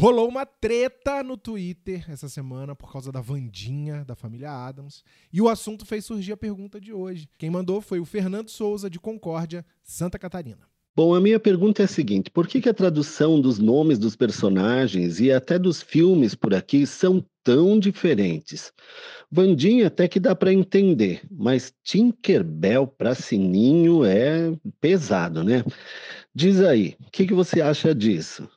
Rolou uma treta no Twitter essa semana por causa da Vandinha da família Adams. E o assunto fez surgir a pergunta de hoje. Quem mandou foi o Fernando Souza, de Concórdia, Santa Catarina. Bom, a minha pergunta é a seguinte: por que, que a tradução dos nomes dos personagens e até dos filmes por aqui são tão diferentes? Vandinha até que dá para entender, mas Tinkerbell para Sininho é pesado, né? Diz aí, o que, que você acha disso?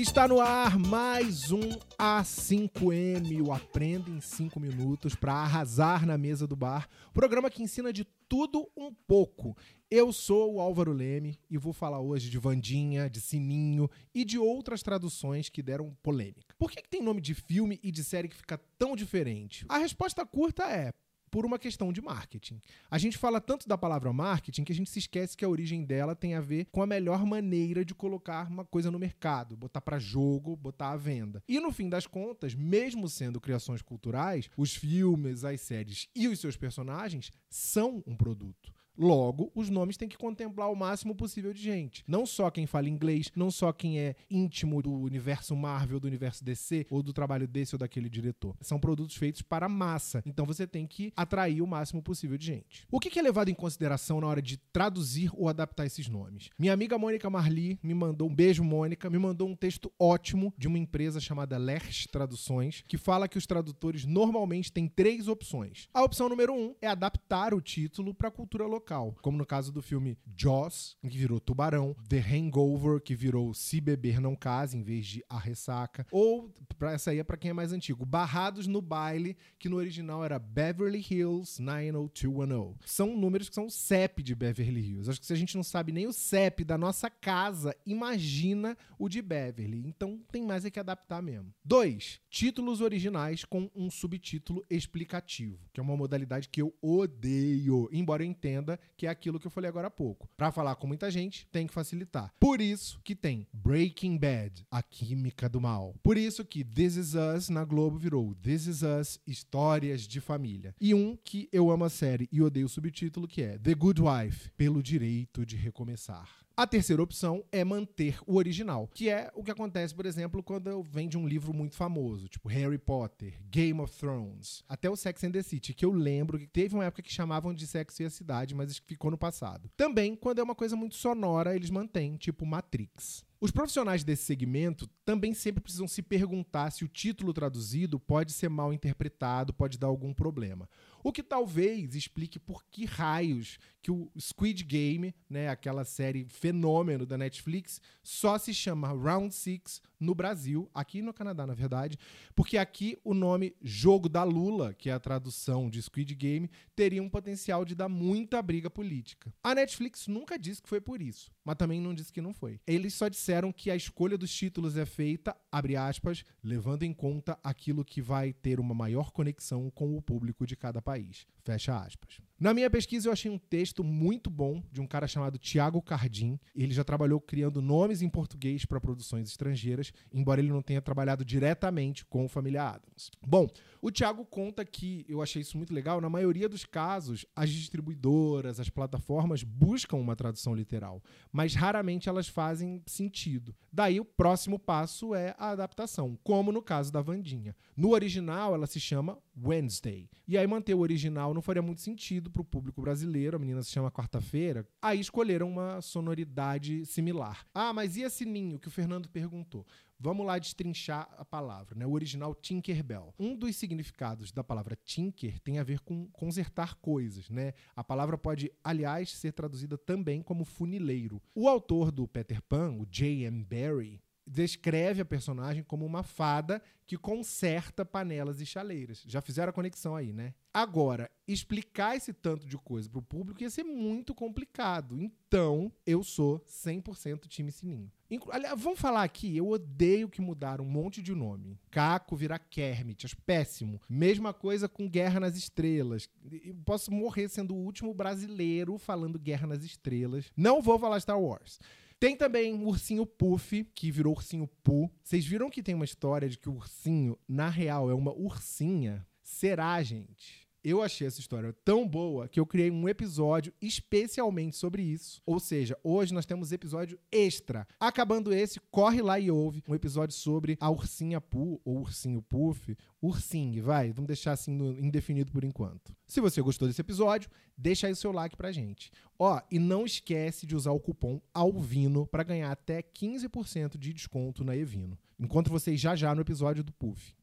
Está no ar mais um A5M, o Aprenda em 5 Minutos para arrasar na mesa do bar. Programa que ensina de tudo um pouco. Eu sou o Álvaro Leme e vou falar hoje de Vandinha, de Sininho e de outras traduções que deram polêmica. Por que, que tem nome de filme e de série que fica tão diferente? A resposta curta é por uma questão de marketing. A gente fala tanto da palavra marketing que a gente se esquece que a origem dela tem a ver com a melhor maneira de colocar uma coisa no mercado, botar para jogo, botar à venda. E no fim das contas, mesmo sendo criações culturais, os filmes, as séries e os seus personagens são um produto. Logo, os nomes têm que contemplar o máximo possível de gente. Não só quem fala inglês, não só quem é íntimo do universo Marvel, do universo DC, ou do trabalho desse ou daquele diretor. São produtos feitos para massa. Então você tem que atrair o máximo possível de gente. O que é levado em consideração na hora de traduzir ou adaptar esses nomes? Minha amiga Mônica Marli me mandou um beijo, Mônica, me mandou um texto ótimo de uma empresa chamada Lerch Traduções, que fala que os tradutores normalmente têm três opções. A opção número um é adaptar o título para a cultura local local, como no caso do filme Jaws, que virou Tubarão, The Hangover, que virou Se Beber Não Case, em vez de A Ressaca, ou, pra essa aí é pra quem é mais antigo, Barrados no Baile, que no original era Beverly Hills 90210. São números que são o CEP de Beverly Hills. Acho que se a gente não sabe nem o CEP da nossa casa, imagina o de Beverly. Então tem mais é que adaptar mesmo. 2. Títulos originais com um subtítulo explicativo, que é uma modalidade que eu odeio, embora eu entenda que é aquilo que eu falei agora há pouco. Para falar com muita gente, tem que facilitar. Por isso que tem Breaking Bad, a química do mal. Por isso que This Is Us na Globo virou This Is Us, histórias de família. E um que eu amo a série e odeio o subtítulo, que é The Good Wife, pelo direito de recomeçar. A terceira opção é manter o original, que é o que acontece, por exemplo, quando vem de um livro muito famoso, tipo Harry Potter, Game of Thrones, até o Sex and the City, que eu lembro que teve uma época que chamavam de Sexo e a Cidade, mas ficou no passado. Também, quando é uma coisa muito sonora, eles mantêm, tipo Matrix. Os profissionais desse segmento também sempre precisam se perguntar se o título traduzido pode ser mal interpretado, pode dar algum problema. O que talvez explique por que raios que o Squid Game, né, aquela série fenômeno da Netflix, só se chama Round Six no Brasil, aqui no Canadá, na verdade, porque aqui o nome Jogo da Lula, que é a tradução de Squid Game, teria um potencial de dar muita briga política. A Netflix nunca disse que foi por isso, mas também não disse que não foi. Eles só disseram disseram que a escolha dos títulos é feita, abre aspas, levando em conta aquilo que vai ter uma maior conexão com o público de cada país. Fecha aspas. Na minha pesquisa, eu achei um texto muito bom de um cara chamado Tiago Cardim. Ele já trabalhou criando nomes em português para produções estrangeiras, embora ele não tenha trabalhado diretamente com o Família Adams. Bom, o Tiago conta que, eu achei isso muito legal, na maioria dos casos, as distribuidoras, as plataformas buscam uma tradução literal, mas raramente elas fazem sentido. Daí o próximo passo é a adaptação, como no caso da Vandinha. No original, ela se chama Wednesday. E aí manter o original não faria muito sentido para o público brasileiro, a menina se chama Quarta-feira. Aí escolheram uma sonoridade similar. Ah, mas e a Sininho, que o Fernando perguntou? Vamos lá destrinchar a palavra, né? O original Tinkerbell. Um dos significados da palavra tinker tem a ver com consertar coisas, né? A palavra pode, aliás, ser traduzida também como funileiro. O autor do Peter Pan, o J.M. Barrie, descreve a personagem como uma fada que conserta panelas e chaleiras. Já fizeram a conexão aí, né? Agora, explicar esse tanto de coisa pro público ia ser muito complicado. Então, eu sou 100% time Sininho. Inclu Aliás, vamos falar aqui, eu odeio que mudaram um monte de nome. Caco virar Kermit, acho péssimo. Mesma coisa com Guerra nas Estrelas. Eu posso morrer sendo o último brasileiro falando Guerra nas Estrelas. Não vou falar Star Wars. Tem também o ursinho Puff, que virou ursinho Poo. Vocês viram que tem uma história de que o ursinho, na real, é uma ursinha? Será, gente? Eu achei essa história tão boa que eu criei um episódio especialmente sobre isso. Ou seja, hoje nós temos episódio extra. Acabando esse, corre lá e ouve um episódio sobre a ursinha Pu, ou ursinho Puff, ursinho, vai, vamos deixar assim no indefinido por enquanto. Se você gostou desse episódio, deixa aí o seu like pra gente. Ó, e não esquece de usar o cupom ALVINO para ganhar até 15% de desconto na Evino. Encontro vocês já já no episódio do Puff.